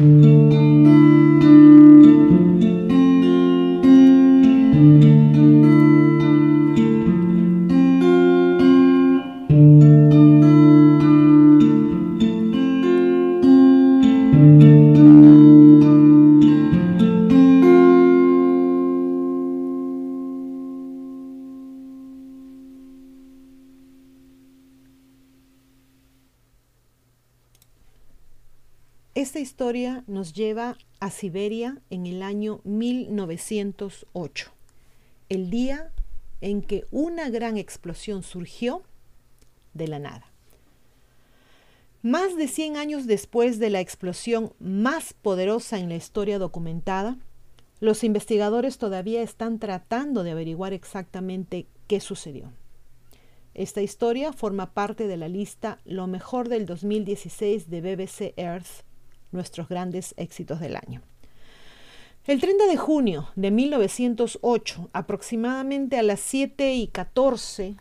Esta nos lleva a Siberia en el año 1908, el día en que una gran explosión surgió de la nada. Más de 100 años después de la explosión más poderosa en la historia documentada, los investigadores todavía están tratando de averiguar exactamente qué sucedió. Esta historia forma parte de la lista Lo mejor del 2016 de BBC Earth nuestros grandes éxitos del año. El 30 de junio de 1908, aproximadamente a las 7 y 14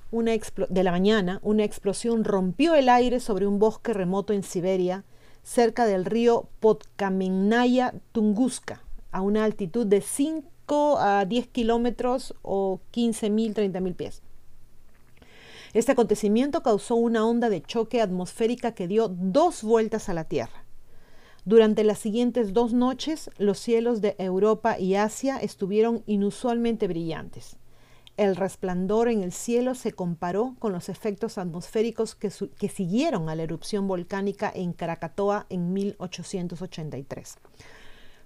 de la mañana, una explosión rompió el aire sobre un bosque remoto en Siberia, cerca del río Podkamennaya Tunguska, a una altitud de 5 a 10 kilómetros o 15.000, 30.000 pies. Este acontecimiento causó una onda de choque atmosférica que dio dos vueltas a la Tierra. Durante las siguientes dos noches, los cielos de Europa y Asia estuvieron inusualmente brillantes. El resplandor en el cielo se comparó con los efectos atmosféricos que, siguieron a la erupción volcánica en Krakatoa en 1883.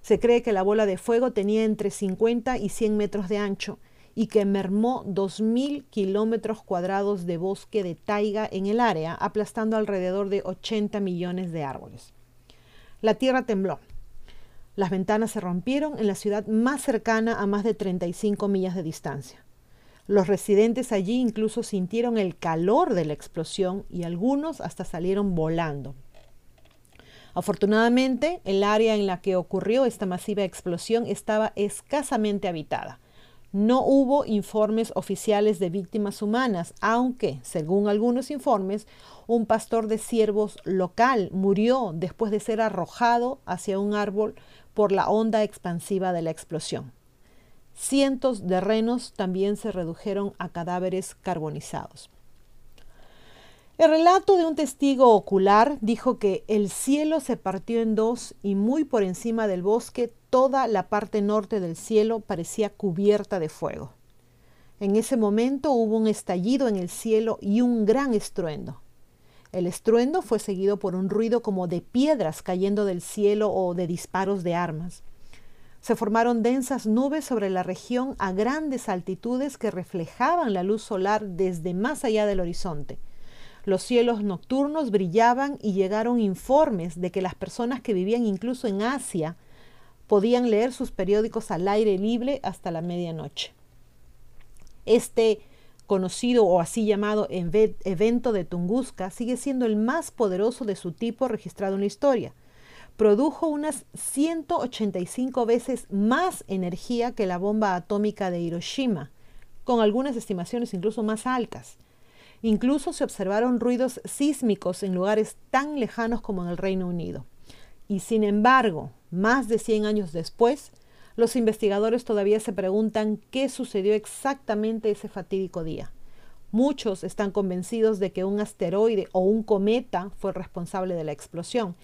Se cree que la bola de fuego tenía entre 50 y 100 metros de ancho y que mermó 2.000 kilómetros cuadrados de bosque de taiga en el área, aplastando alrededor de 80 millones de árboles. La tierra tembló. Las ventanas se rompieron en la ciudad más cercana a más de 35 millas de distancia. Los residentes allí incluso sintieron el calor de la explosión y algunos hasta salieron volando. Afortunadamente, el área en la que ocurrió esta masiva explosión estaba escasamente habitada. No hubo informes oficiales de víctimas humanas, aunque, según algunos informes, un pastor de ciervos local murió después de ser arrojado hacia un árbol por la onda expansiva de la explosión. Cientos de renos también se redujeron a cadáveres carbonizados. El relato de un testigo ocular dijo que el cielo se partió en dos y muy por encima del bosque toda la parte norte del cielo parecía cubierta de fuego. En ese momento hubo un estallido en el cielo y un gran estruendo. El estruendo fue seguido por un ruido como de piedras cayendo del cielo o de disparos de armas. Se formaron densas nubes sobre la región a grandes altitudes que reflejaban la luz solar desde más allá del horizonte. Los cielos nocturnos brillaban y llegaron informes de que las personas que vivían incluso en Asia podían leer sus periódicos al aire libre hasta la medianoche. Este conocido o así llamado evento de Tunguska sigue siendo el más poderoso de su tipo registrado en la historia. Produjo unas 185 veces más energía que la bomba atómica de Hiroshima, con algunas estimaciones incluso más altas. Incluso se observaron ruidos sísmicos en lugares tan lejanos como en el Reino Unido. Y sin embargo, más de 100 años después, los investigadores todavía se preguntan qué sucedió exactamente ese fatídico día. Muchos están convencidos de que un asteroide o un cometa fue responsable de la explosión,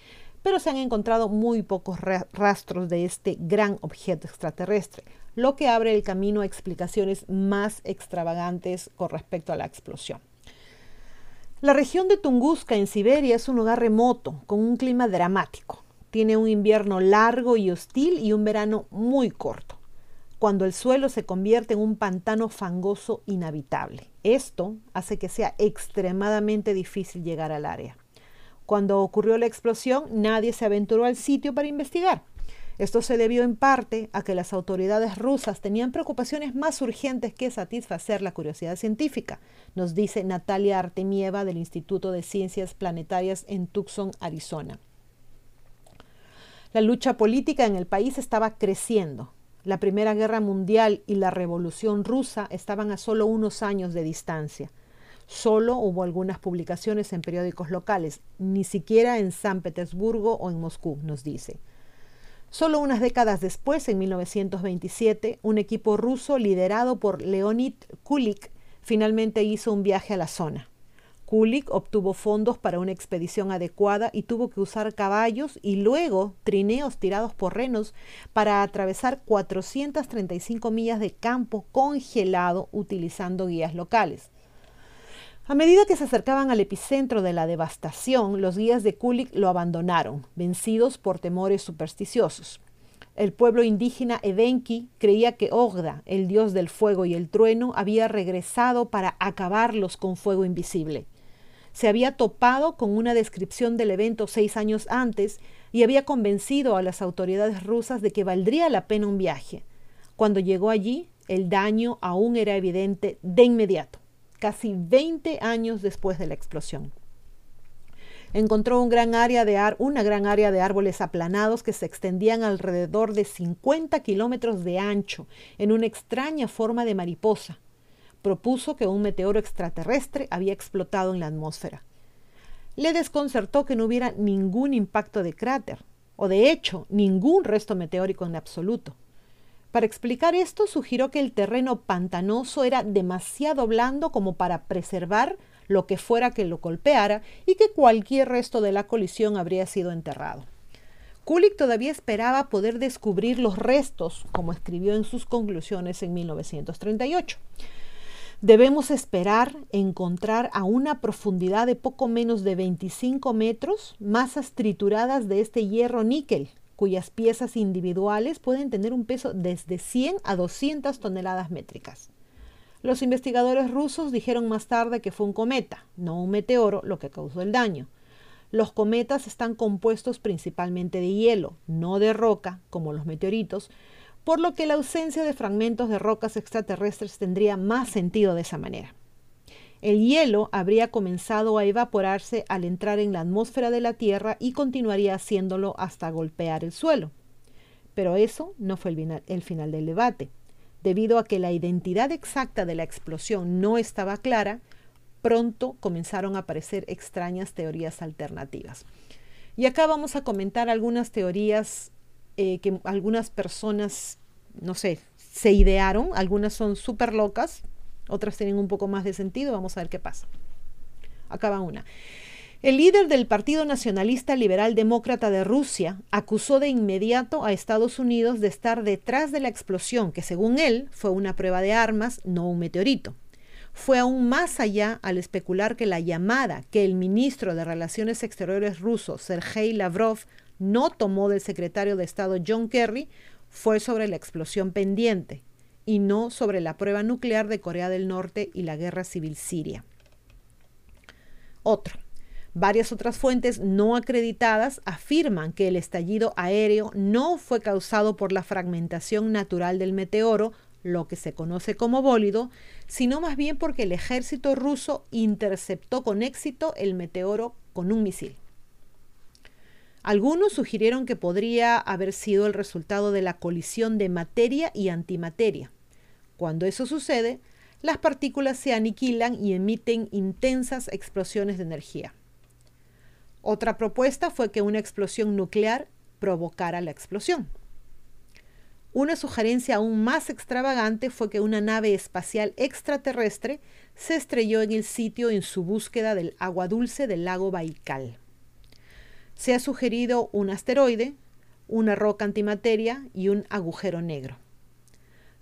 pero se han encontrado muy pocos rastros de este gran objeto extraterrestre, lo que abre el camino a explicaciones más extravagantes con respecto a la explosión. La región de Tunguska en Siberia es un lugar remoto, con un clima dramático. Tiene un invierno largo y hostil y un verano muy corto, cuando el suelo se convierte en un pantano fangoso inhabitable. Esto hace que sea extremadamente difícil llegar al área. Cuando ocurrió la explosión, nadie se aventuró al sitio para investigar. Esto se debió en parte a que las autoridades rusas tenían preocupaciones más urgentes que satisfacer la curiosidad científica, nos dice Natalia Artemieva del Instituto de Ciencias Planetarias en Tucson, Arizona. La lucha política en el país estaba creciendo. La Primera Guerra Mundial y la Revolución Rusa estaban a solo unos años de distancia. Solo hubo algunas publicaciones en periódicos locales, ni siquiera en San Petersburgo o en Moscú, nos dice. Solo unas décadas después, en 1927, un equipo ruso liderado por Leonid Kulik finalmente hizo un viaje a la zona. Kulik obtuvo fondos para una expedición adecuada y tuvo que usar caballos y luego trineos tirados por renos para atravesar 435 millas de campo congelado utilizando guías locales. A medida que se acercaban al epicentro de la devastación, los guías de Kulik lo abandonaron, vencidos por temores supersticiosos. El pueblo indígena Evenki creía que Ogda, el dios del fuego y el trueno, había regresado para acabarlos con fuego invisible se había topado con una descripción del evento seis años antes y había convencido a las autoridades rusas de que valdría la pena un viaje. Cuando llegó allí, el daño aún era evidente de inmediato, casi 20 años después de la explosión. Encontró una gran área de árboles aplanados que se extendían alrededor de 50 kilómetros de ancho, en una extraña forma de mariposa propuso que un meteoro extraterrestre había explotado en la atmósfera. Le desconcertó que no hubiera ningún impacto de cráter, o de hecho, ningún resto meteórico en absoluto. Para explicar esto, sugirió que el terreno pantanoso era demasiado blando como para preservar lo que fuera que lo golpeara y que cualquier resto de la colisión habría sido enterrado. Kulik todavía esperaba poder descubrir los restos, como escribió en sus conclusiones en 1938. Debemos esperar encontrar a una profundidad de poco menos de 25 metros masas trituradas de este hierro níquel, cuyas piezas individuales pueden tener un peso desde 100 a 200 toneladas métricas. Los investigadores rusos dijeron más tarde que fue un cometa, no un meteoro, lo que causó el daño. Los cometas están compuestos principalmente de hielo, no de roca, como los meteoritos, por lo que la ausencia de fragmentos de rocas extraterrestres tendría más sentido de esa manera. El hielo habría comenzado a evaporarse al entrar en la atmósfera de la Tierra y continuaría haciéndolo hasta golpear el suelo. Pero eso no fue el final, del debate. Debido a que la identidad exacta de la explosión no estaba clara, pronto comenzaron a aparecer extrañas teorías alternativas. Y acá vamos a comentar algunas teorías eh, que algunas personas, no sé, se idearon, algunas son súper locas, otras tienen un poco más de sentido, vamos a ver qué pasa. Acaba una. El líder del Partido Nacionalista Liberal Demócrata de Rusia acusó de inmediato a Estados Unidos de estar detrás de la explosión, que según él fue una prueba de armas, no un meteorito. Fue aún más allá al especular que la llamada que el ministro de Relaciones Exteriores ruso, Sergei Lavrov, no tomó del secretario de Estado John Kerry fue sobre la explosión pendiente y no sobre la prueba nuclear de Corea del Norte y la guerra civil siria. Otro. Varias otras fuentes no acreditadas afirman que el estallido aéreo no fue causado por la fragmentación natural del meteoro, lo que se conoce como bólido, sino más bien porque el ejército ruso interceptó con éxito el meteoro con un misil. Algunos sugirieron que podría haber sido el resultado de la colisión de materia y antimateria. Cuando eso sucede, las partículas se aniquilan y emiten intensas explosiones de energía. Otra propuesta fue que una explosión nuclear provocara la explosión. Una sugerencia aún más extravagante fue que una nave espacial extraterrestre se estrelló en el sitio en su búsqueda del agua dulce del lago Baikal. Se ha sugerido un asteroide, una roca antimateria y un agujero negro.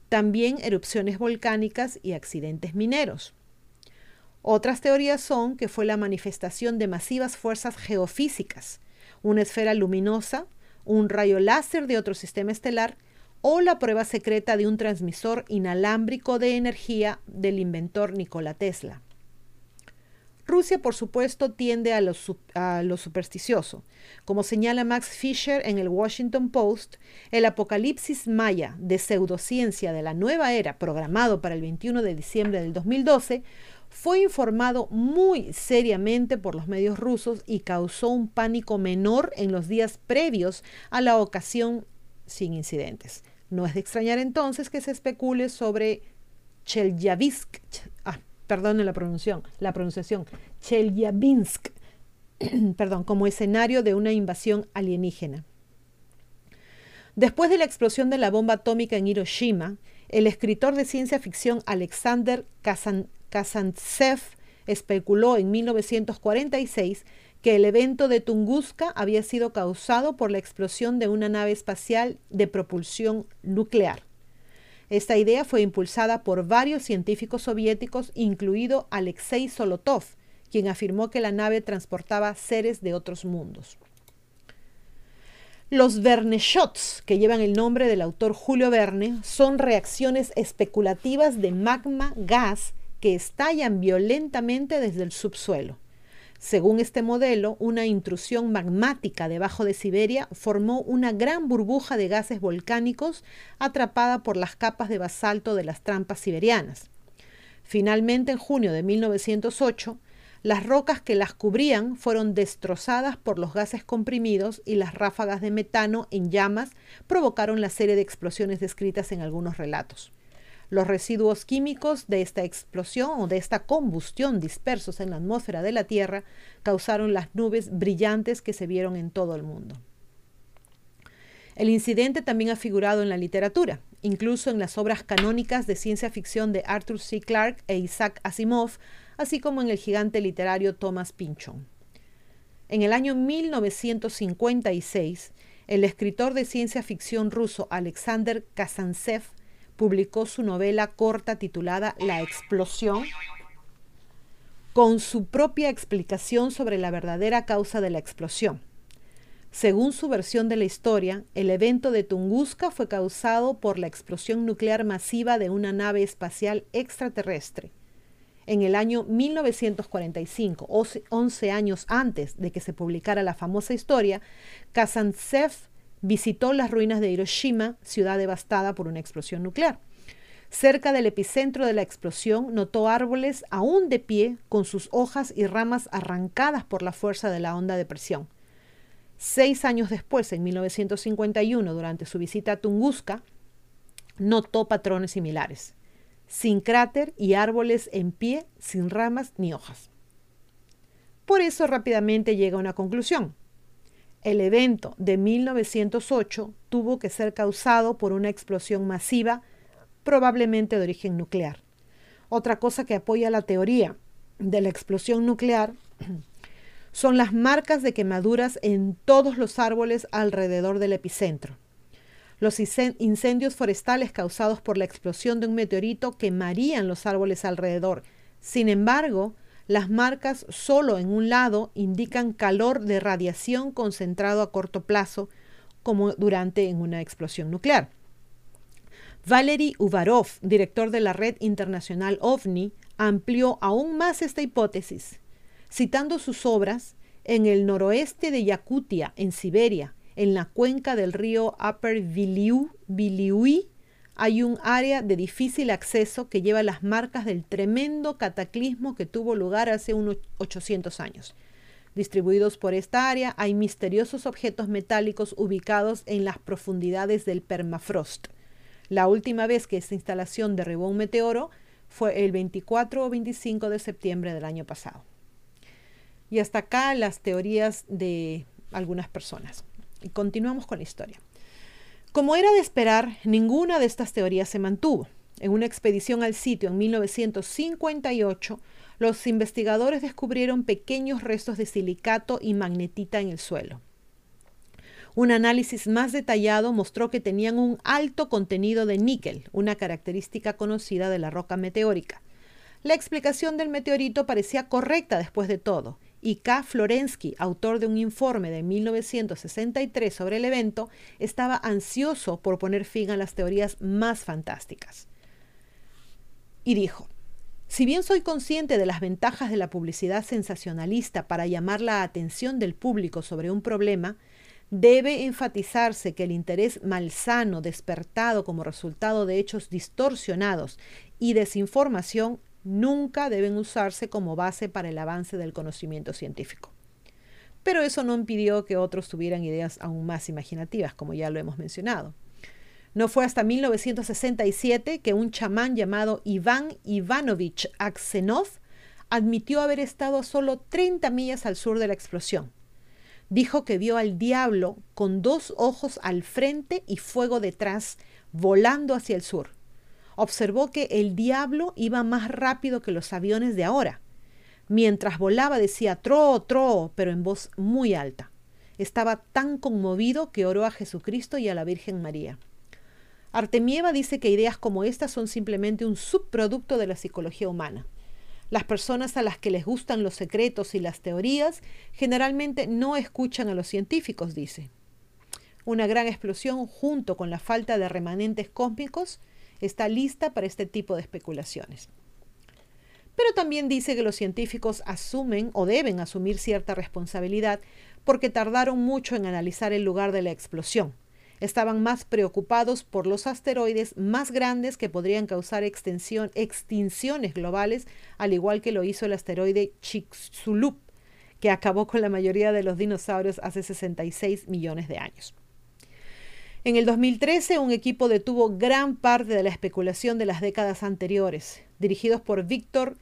También erupciones volcánicas y accidentes mineros. Otras teorías son que fue la manifestación de masivas fuerzas geofísicas, una esfera luminosa, un rayo láser de otro sistema estelar o la prueba secreta de un transmisor inalámbrico de energía del inventor Nikola Tesla. Rusia, por supuesto, tiende a lo, supersticioso. Como señala Max Fisher en el Washington Post, el apocalipsis maya de pseudociencia de la nueva era, programado para el 21 de diciembre del 2012, fue informado muy seriamente por los medios rusos y causó un pánico menor en los días previos a la ocasión sin incidentes. No es de extrañar entonces que se especule sobre Chelyabinsk, ah, perdón la pronunciación, la pronunciación, perdón, como escenario de una invasión alienígena. Después de la explosión de la bomba atómica en Hiroshima, el escritor de ciencia ficción Alexander Kazantsev especuló en 1946 que el evento de Tunguska había sido causado por la explosión de una nave espacial de propulsión nuclear. Esta idea fue impulsada por varios científicos soviéticos, incluido Alexei Solotov, quien afirmó que la nave transportaba seres de otros mundos. Los Verne shots, que llevan el nombre del autor Julio Verne, son reacciones especulativas de magma gas que estallan violentamente desde el subsuelo. Según este modelo, una intrusión magmática debajo de Siberia formó una gran burbuja de gases volcánicos atrapada por las capas de basalto de las trampas siberianas. Finalmente, en junio de 1908, las rocas que las cubrían fueron destrozadas por los gases comprimidos y las ráfagas de metano en llamas provocaron la serie de explosiones descritas en algunos relatos. Los residuos químicos de esta explosión o de esta combustión dispersos en la atmósfera de la Tierra causaron las nubes brillantes que se vieron en todo el mundo. El incidente también ha figurado en la literatura, incluso en las obras canónicas de ciencia ficción de Arthur C. Clarke e Isaac Asimov, así como en el gigante literario Thomas Pynchon. En el año 1956, el escritor de ciencia ficción ruso Alexander Kazantsev publicó su novela corta titulada La explosión, con su propia explicación sobre la verdadera causa de la explosión. Según su versión de la historia, el evento de Tunguska fue causado por la explosión nuclear masiva de una nave espacial extraterrestre. En el año 1945, 11 años antes de que se publicara la famosa historia, Kazantsev visitó las ruinas de Hiroshima, ciudad devastada por una explosión nuclear. Cerca del epicentro de la explosión notó árboles aún de pie con sus hojas y ramas arrancadas por la fuerza de la onda de presión. Seis años después, en 1951, durante su visita a Tunguska, notó patrones similares, sin cráter y árboles en pie, sin ramas ni hojas. Por eso rápidamente llega a una conclusión. El evento de 1908 tuvo que ser causado por una explosión masiva, probablemente de origen nuclear. Otra cosa que apoya la teoría de la explosión nuclear son las marcas de quemaduras en todos los árboles alrededor del epicentro. Los incendios forestales causados por la explosión de un meteorito quemarían los árboles alrededor. Sin embargo, las marcas solo en un lado indican calor de radiación concentrado a corto plazo, como durante en una explosión nuclear. Valery Uvarov, director de la red internacional OVNI, amplió aún más esta hipótesis, citando sus obras en el noroeste de Yakutia, en Siberia, en la cuenca del río Upper Viliui, hay un área de difícil acceso que lleva las marcas del tremendo cataclismo que tuvo lugar hace unos 800 años. Distribuidos por esta área hay misteriosos objetos metálicos ubicados en las profundidades del permafrost. La última vez que esta instalación derribó un meteoro fue el 24 o 25 de septiembre del año pasado. Y hasta acá las teorías de algunas personas. Y continuamos con la historia. Como era de esperar, ninguna de estas teorías se mantuvo. En una expedición al sitio en 1958, los investigadores descubrieron pequeños restos de silicato y magnetita en el suelo. Un análisis más detallado mostró que tenían un alto contenido de níquel, una característica conocida de la roca meteórica. La explicación del meteorito parecía correcta después de todo, y K. Florensky, autor de un informe de 1963 sobre el evento, estaba ansioso por poner fin a las teorías más fantásticas. Y dijo, si bien soy consciente de las ventajas de la publicidad sensacionalista para llamar la atención del público sobre un problema, debe enfatizarse que el interés malsano despertado como resultado de hechos distorsionados y desinformación nunca deben usarse como base para el avance del conocimiento científico. Pero eso no impidió que otros tuvieran ideas aún más imaginativas, como ya lo hemos mencionado. No fue hasta 1967 que un chamán llamado Iván Ivanovich Aksenov admitió haber estado a solo 30 millas al sur de la explosión. dijo que vio al diablo con dos ojos al frente y fuego detrás, volando hacia el sur. Observó que el diablo iba más rápido que los aviones de ahora. Mientras volaba decía tro, tro, pero en voz muy alta. Estaba tan conmovido que oró a Jesucristo y a la Virgen María. Artemieva dice que ideas como estas son simplemente un subproducto de la psicología humana. Las personas a las que les gustan los secretos y las teorías generalmente no escuchan a los científicos, dice. Una gran explosión junto con la falta de remanentes cósmicos está lista para este tipo de especulaciones. Pero también dice que los científicos asumen o deben asumir cierta responsabilidad porque tardaron mucho en analizar el lugar de la explosión estaban más preocupados por los asteroides más grandes que podrían causar extinciones globales, al igual que lo hizo el asteroide Chicxulub, que acabó con la mayoría de los dinosaurios hace 66 millones de años. En el 2013, un equipo detuvo gran parte de la especulación de las décadas anteriores, dirigidos por Víctor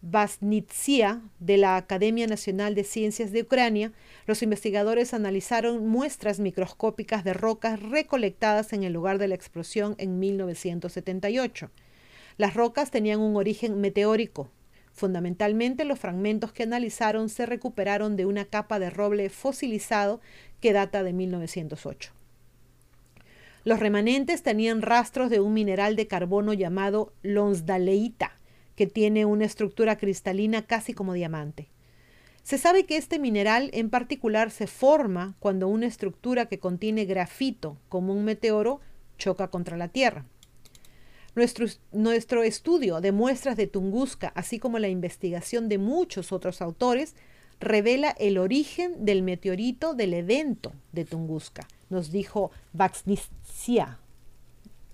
Vasnitsia de la Academia Nacional de Ciencias de Ucrania, los investigadores analizaron muestras microscópicas de rocas recolectadas en el lugar de la explosión en 1978. Las rocas tenían un origen meteórico. Fundamentalmente, los fragmentos que analizaron se recuperaron de una capa de roble fosilizado que data de 1908. Los remanentes tenían rastros de un mineral de carbono llamado lonsdaleita, que tiene una estructura cristalina casi como diamante. Se sabe que este mineral en particular se forma cuando una estructura que contiene grafito, como un meteoro, choca contra la Tierra. Nuestro, nuestro, estudio de muestras de Tunguska, así como la investigación de muchos otros autores, revela el origen del meteorito del evento de Tunguska, nos dijo Baxnitsia.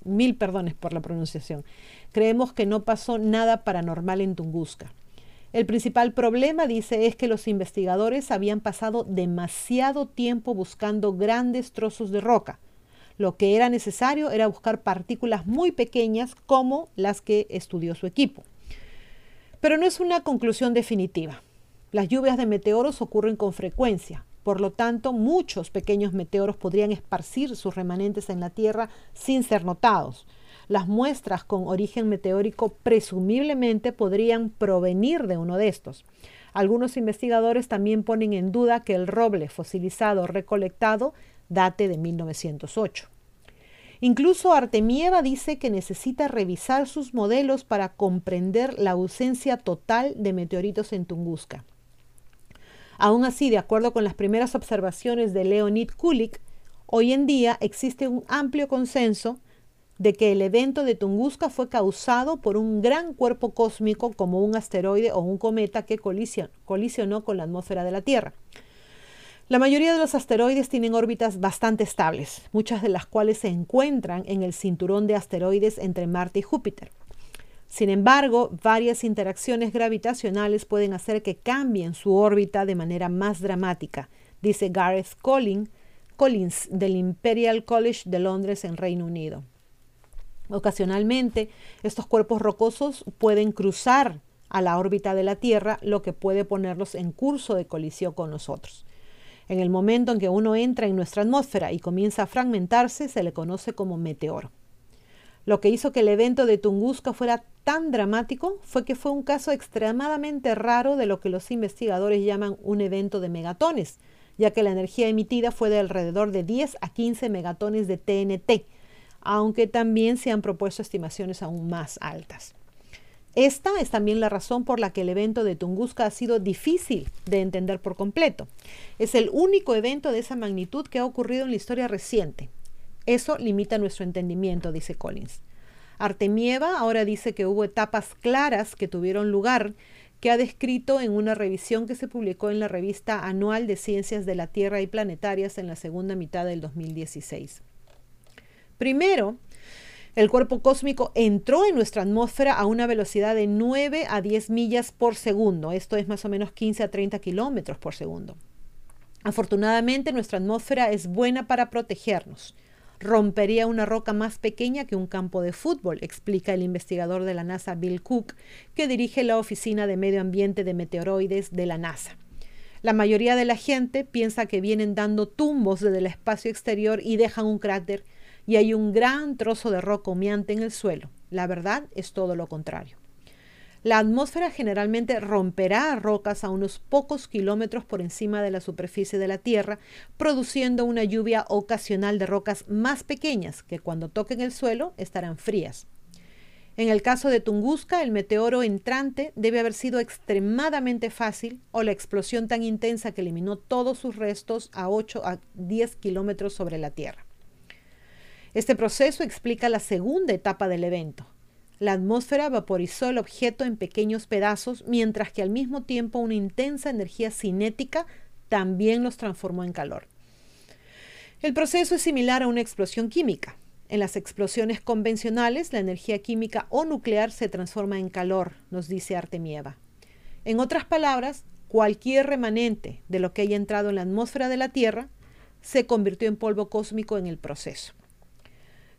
Mil perdones por la pronunciación. Creemos que no pasó nada paranormal en Tunguska. El principal problema, dice, es que los investigadores habían pasado demasiado tiempo buscando grandes trozos de roca. Lo que era necesario era buscar partículas muy pequeñas como las que estudió su equipo. Pero no es una conclusión definitiva. Las lluvias de meteoros ocurren con frecuencia. Por lo tanto, muchos pequeños meteoros podrían esparcir sus remanentes en la Tierra sin ser notados. Las muestras con origen meteórico presumiblemente podrían provenir de uno de estos. Algunos investigadores también ponen en duda que el roble fosilizado recolectado date de 1908. Incluso Artemieva dice que necesita revisar sus modelos para comprender la ausencia total de meteoritos en Tunguska. Aún así, de acuerdo con las primeras observaciones de Leonid Kulik, hoy en día existe un amplio consenso de que el evento de Tunguska fue causado por un gran cuerpo cósmico como un asteroide o un cometa que colisionó con la atmósfera de la Tierra. La mayoría de los asteroides tienen órbitas bastante estables, muchas de las cuales se encuentran en el cinturón de asteroides entre Marte y Júpiter. Sin embargo, varias interacciones gravitacionales pueden hacer que cambien su órbita de manera más dramática, dice Gareth Collins del Imperial College de Londres en Reino Unido. Ocasionalmente, estos cuerpos rocosos pueden cruzar a la órbita de la Tierra, lo que puede ponerlos en curso de colisión con nosotros. En el momento en que uno entra en nuestra atmósfera y comienza a fragmentarse, se le conoce como meteoro. Lo que hizo que el evento de Tunguska fuera tan dramático fue que fue un caso extremadamente raro de lo que los investigadores llaman un evento de megatones, ya que la energía emitida fue de alrededor de 10 a 15 megatones de TNT, aunque también se han propuesto estimaciones aún más altas. Esta es también la razón por la que el evento de Tunguska ha sido difícil de entender por completo. Es el único evento de esa magnitud que ha ocurrido en la historia reciente. Eso limita nuestro entendimiento, dice Collins. Artemieva ahora dice que hubo etapas claras que tuvieron lugar, que ha descrito en una revisión que se publicó en la revista anual de Ciencias de la Tierra y Planetarias en la segunda mitad del 2016. Primero, el cuerpo cósmico entró en nuestra atmósfera a una velocidad de 9 a 10 millas por segundo. Esto es más o menos 15 a 30 kilómetros por segundo. Afortunadamente, nuestra atmósfera es buena para protegernos. Rompería una roca más pequeña que un campo de fútbol, explica el investigador de la NASA Bill Cook, que dirige la Oficina de Medio Ambiente de Meteoroides de la NASA. La mayoría de la gente piensa que vienen dando tumbos desde el espacio exterior y dejan un cráter y hay un gran trozo de roca humeante en el suelo. La verdad es todo lo contrario. La atmósfera generalmente romperá rocas a unos pocos kilómetros por encima de la superficie de la Tierra, produciendo una lluvia ocasional de rocas más pequeñas que cuando toquen el suelo estarán frías. En el caso de Tunguska, el meteoro entrante debe haber sido extremadamente fácil o la explosión tan intensa que eliminó todos sus restos a 8 a 10 kilómetros sobre la Tierra. Este proceso explica la segunda etapa del evento. La atmósfera vaporizó el objeto en pequeños pedazos, mientras que al mismo tiempo una intensa energía cinética también los transformó en calor. El proceso es similar a una explosión química. En las explosiones convencionales, la energía química o nuclear se transforma en calor, nos dice Artemieva. En otras palabras, cualquier remanente de lo que haya entrado en la atmósfera de la Tierra se convirtió en polvo cósmico en el proceso.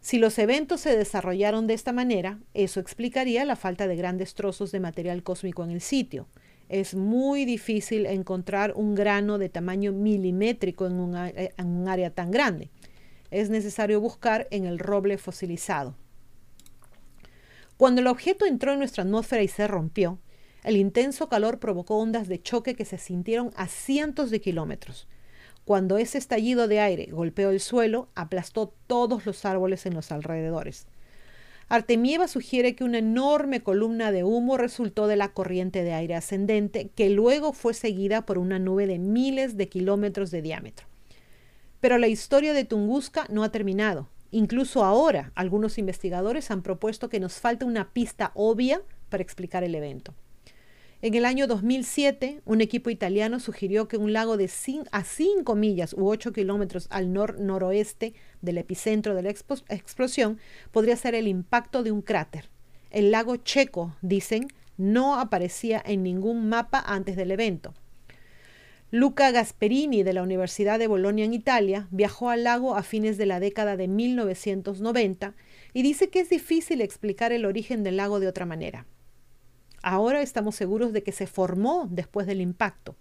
Si los eventos se desarrollaron de esta manera, eso explicaría la falta de grandes trozos de material cósmico en el sitio. Es muy difícil encontrar un grano de tamaño milimétrico en un, área tan grande. Es necesario buscar en el roble fosilizado. Cuando el objeto entró en nuestra atmósfera y se rompió, el intenso calor provocó ondas de choque que se sintieron a cientos de kilómetros. Cuando ese estallido de aire golpeó el suelo, aplastó todos los árboles en los alrededores. Artemieva sugiere que una enorme columna de humo resultó de la corriente de aire ascendente, que luego fue seguida por una nube de miles de kilómetros de diámetro. Pero la historia de Tunguska no ha terminado. Incluso ahora, algunos investigadores han propuesto que nos falta una pista obvia para explicar el evento. En el año 2007, un equipo italiano sugirió que un lago de a 5 millas u 8 kilómetros al nor-noroeste del epicentro de la explosión podría ser el impacto de un cráter. El lago Checo, dicen, no aparecía en ningún mapa antes del evento. Luca Gasperini de la Universidad de Bolonia en Italia viajó al lago a fines de la década de 1990 y dice que es difícil explicar el origen del lago de otra manera. Ahora estamos seguros de que se formó después del impacto,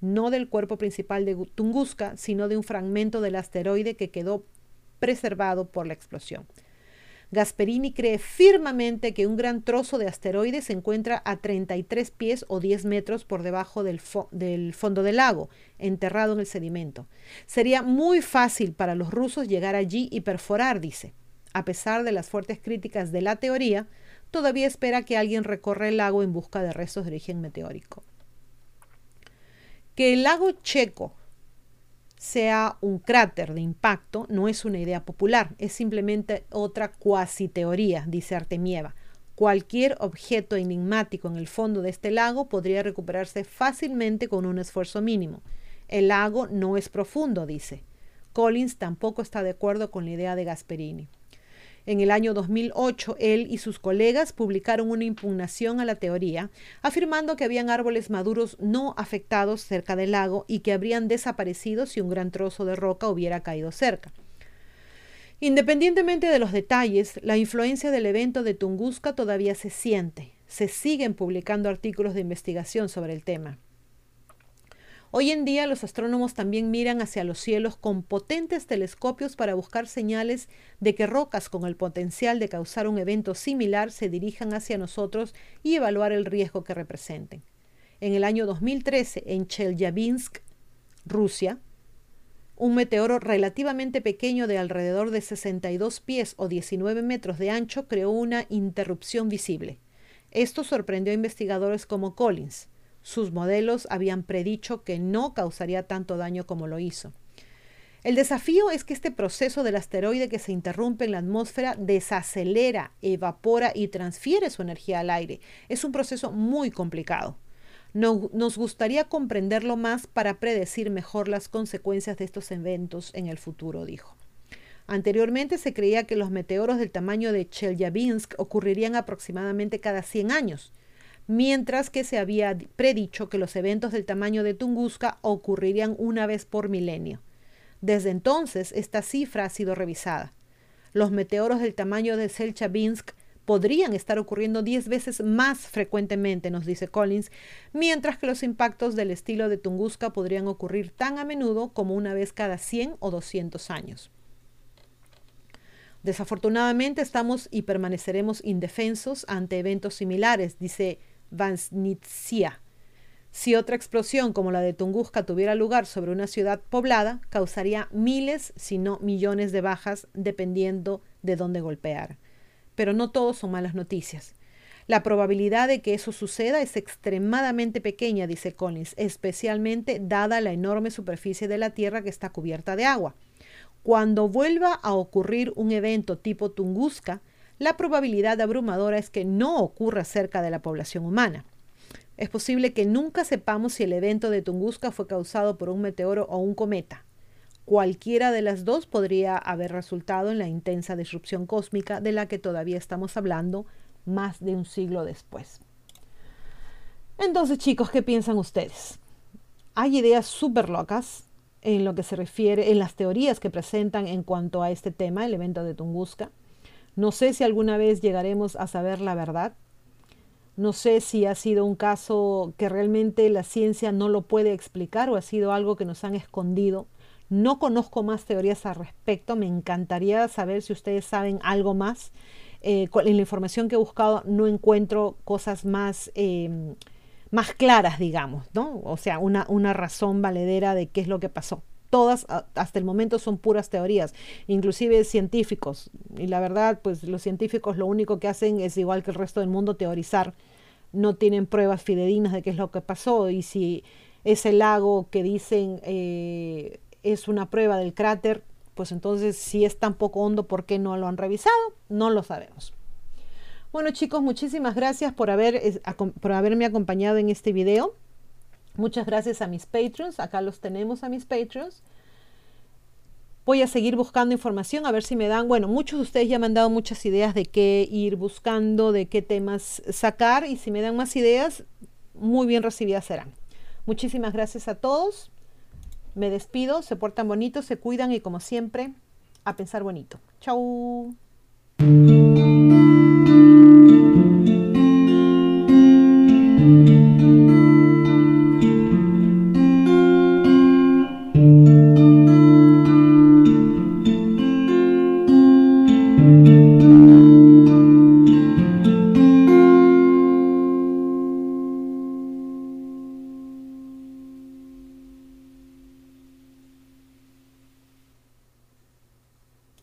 no del cuerpo principal de Tunguska, sino de un fragmento del asteroide que quedó preservado por la explosión. Gasperini cree firmemente que un gran trozo de asteroide se encuentra a 33 pies o 10 metros por debajo del, del, fondo del lago, enterrado en el sedimento. Sería muy fácil para los rusos llegar allí y perforar, dice. A pesar de las fuertes críticas de la teoría, todavía espera que alguien recorra el lago en busca de restos de origen meteórico. Que el lago Checo sea un cráter de impacto no es una idea popular, es simplemente otra cuasi teoría, dice Artemieva. Cualquier objeto enigmático en el fondo de este lago podría recuperarse fácilmente con un esfuerzo mínimo. El lago no es profundo, dice. Collins tampoco está de acuerdo con la idea de Gasperini. En el año 2008, él y sus colegas publicaron una impugnación a la teoría, afirmando que habían árboles maduros no afectados cerca del lago y que habrían desaparecido si un gran trozo de roca hubiera caído cerca. Independientemente de los detalles, la influencia del evento de Tunguska todavía se siente. Se siguen publicando artículos de investigación sobre el tema. Hoy en día los astrónomos también miran hacia los cielos con potentes telescopios para buscar señales de que rocas con el potencial de causar un evento similar se dirijan hacia nosotros y evaluar el riesgo que representen. En el año 2013, en Chelyabinsk, Rusia, un meteoro relativamente pequeño de alrededor de 62 pies o 19 metros de ancho creó una interrupción visible. Esto sorprendió a investigadores como Collins. Sus modelos habían predicho que no causaría tanto daño como lo hizo. El desafío es que este proceso del asteroide que se interrumpe en la atmósfera desacelera, evapora y transfiere su energía al aire. Es un proceso muy complicado. nos gustaría comprenderlo más para predecir mejor las consecuencias de estos eventos en el futuro, dijo. Anteriormente se creía que los meteoros del tamaño de Chelyabinsk ocurrirían aproximadamente cada 100 años mientras que se había predicho que los eventos del tamaño de Tunguska ocurrirían una vez por milenio. Desde entonces, esta cifra ha sido revisada. Los meteoros del tamaño de Selchabinsk podrían estar ocurriendo 10 veces más frecuentemente, nos dice Collins, mientras que los impactos del estilo de Tunguska podrían ocurrir tan a menudo como una vez cada 100 o 200 años. Desafortunadamente estamos y permaneceremos indefensos ante eventos similares, dice Vansnitsia. Si otra explosión como la de Tunguska tuviera lugar sobre una ciudad poblada, causaría miles, si no millones de bajas, dependiendo de dónde golpear. Pero no todo son malas noticias. La probabilidad de que eso suceda es extremadamente pequeña, dice Collins, especialmente dada la enorme superficie de la Tierra que está cubierta de agua. Cuando vuelva a ocurrir un evento tipo Tunguska, la probabilidad abrumadora es que no ocurra cerca de la población humana. Es posible que nunca sepamos si el evento de Tunguska fue causado por un meteoro o un cometa. Cualquiera de las dos podría haber resultado en la intensa disrupción cósmica de la que todavía estamos hablando más de un siglo después. Entonces, chicos, ¿qué piensan ustedes? Hay ideas súper locas en lo que se refiere, en las teorías que presentan en cuanto a este tema, el evento de Tunguska. No sé si alguna vez llegaremos a saber la verdad. No sé si ha sido un caso que realmente la ciencia no lo puede explicar o ha sido algo que nos han escondido. No conozco más teorías al respecto. Me encantaría saber si ustedes saben algo más. Eh, en la información que he buscado no encuentro cosas más em, más claras, digamos, ¿no? O sea, una, una razón valedera de qué es lo que pasó. Todas hasta el momento son puras teorías, inclusive científicos. Y la verdad, pues los científicos lo único que hacen es igual que el resto del mundo teorizar. No tienen pruebas fidedignas de qué es lo que pasó. Y si ese lago que dicen eh, es una prueba del cráter, pues entonces si es tan poco hondo, ¿por qué no lo han revisado? No lo sabemos. Bueno chicos, muchísimas gracias por, haber, por haberme acompañado en este video. Muchas gracias a mis patrons. Acá los tenemos a mis patrons. Voy a seguir buscando información a ver si me dan, bueno, muchos de ustedes ya me han dado muchas ideas de qué ir buscando, de qué temas sacar y si me dan más ideas, muy bien recibidas serán. Muchísimas gracias a todos. Me despido, se portan bonitos, se cuidan y como siempre, a pensar bonito. Chau.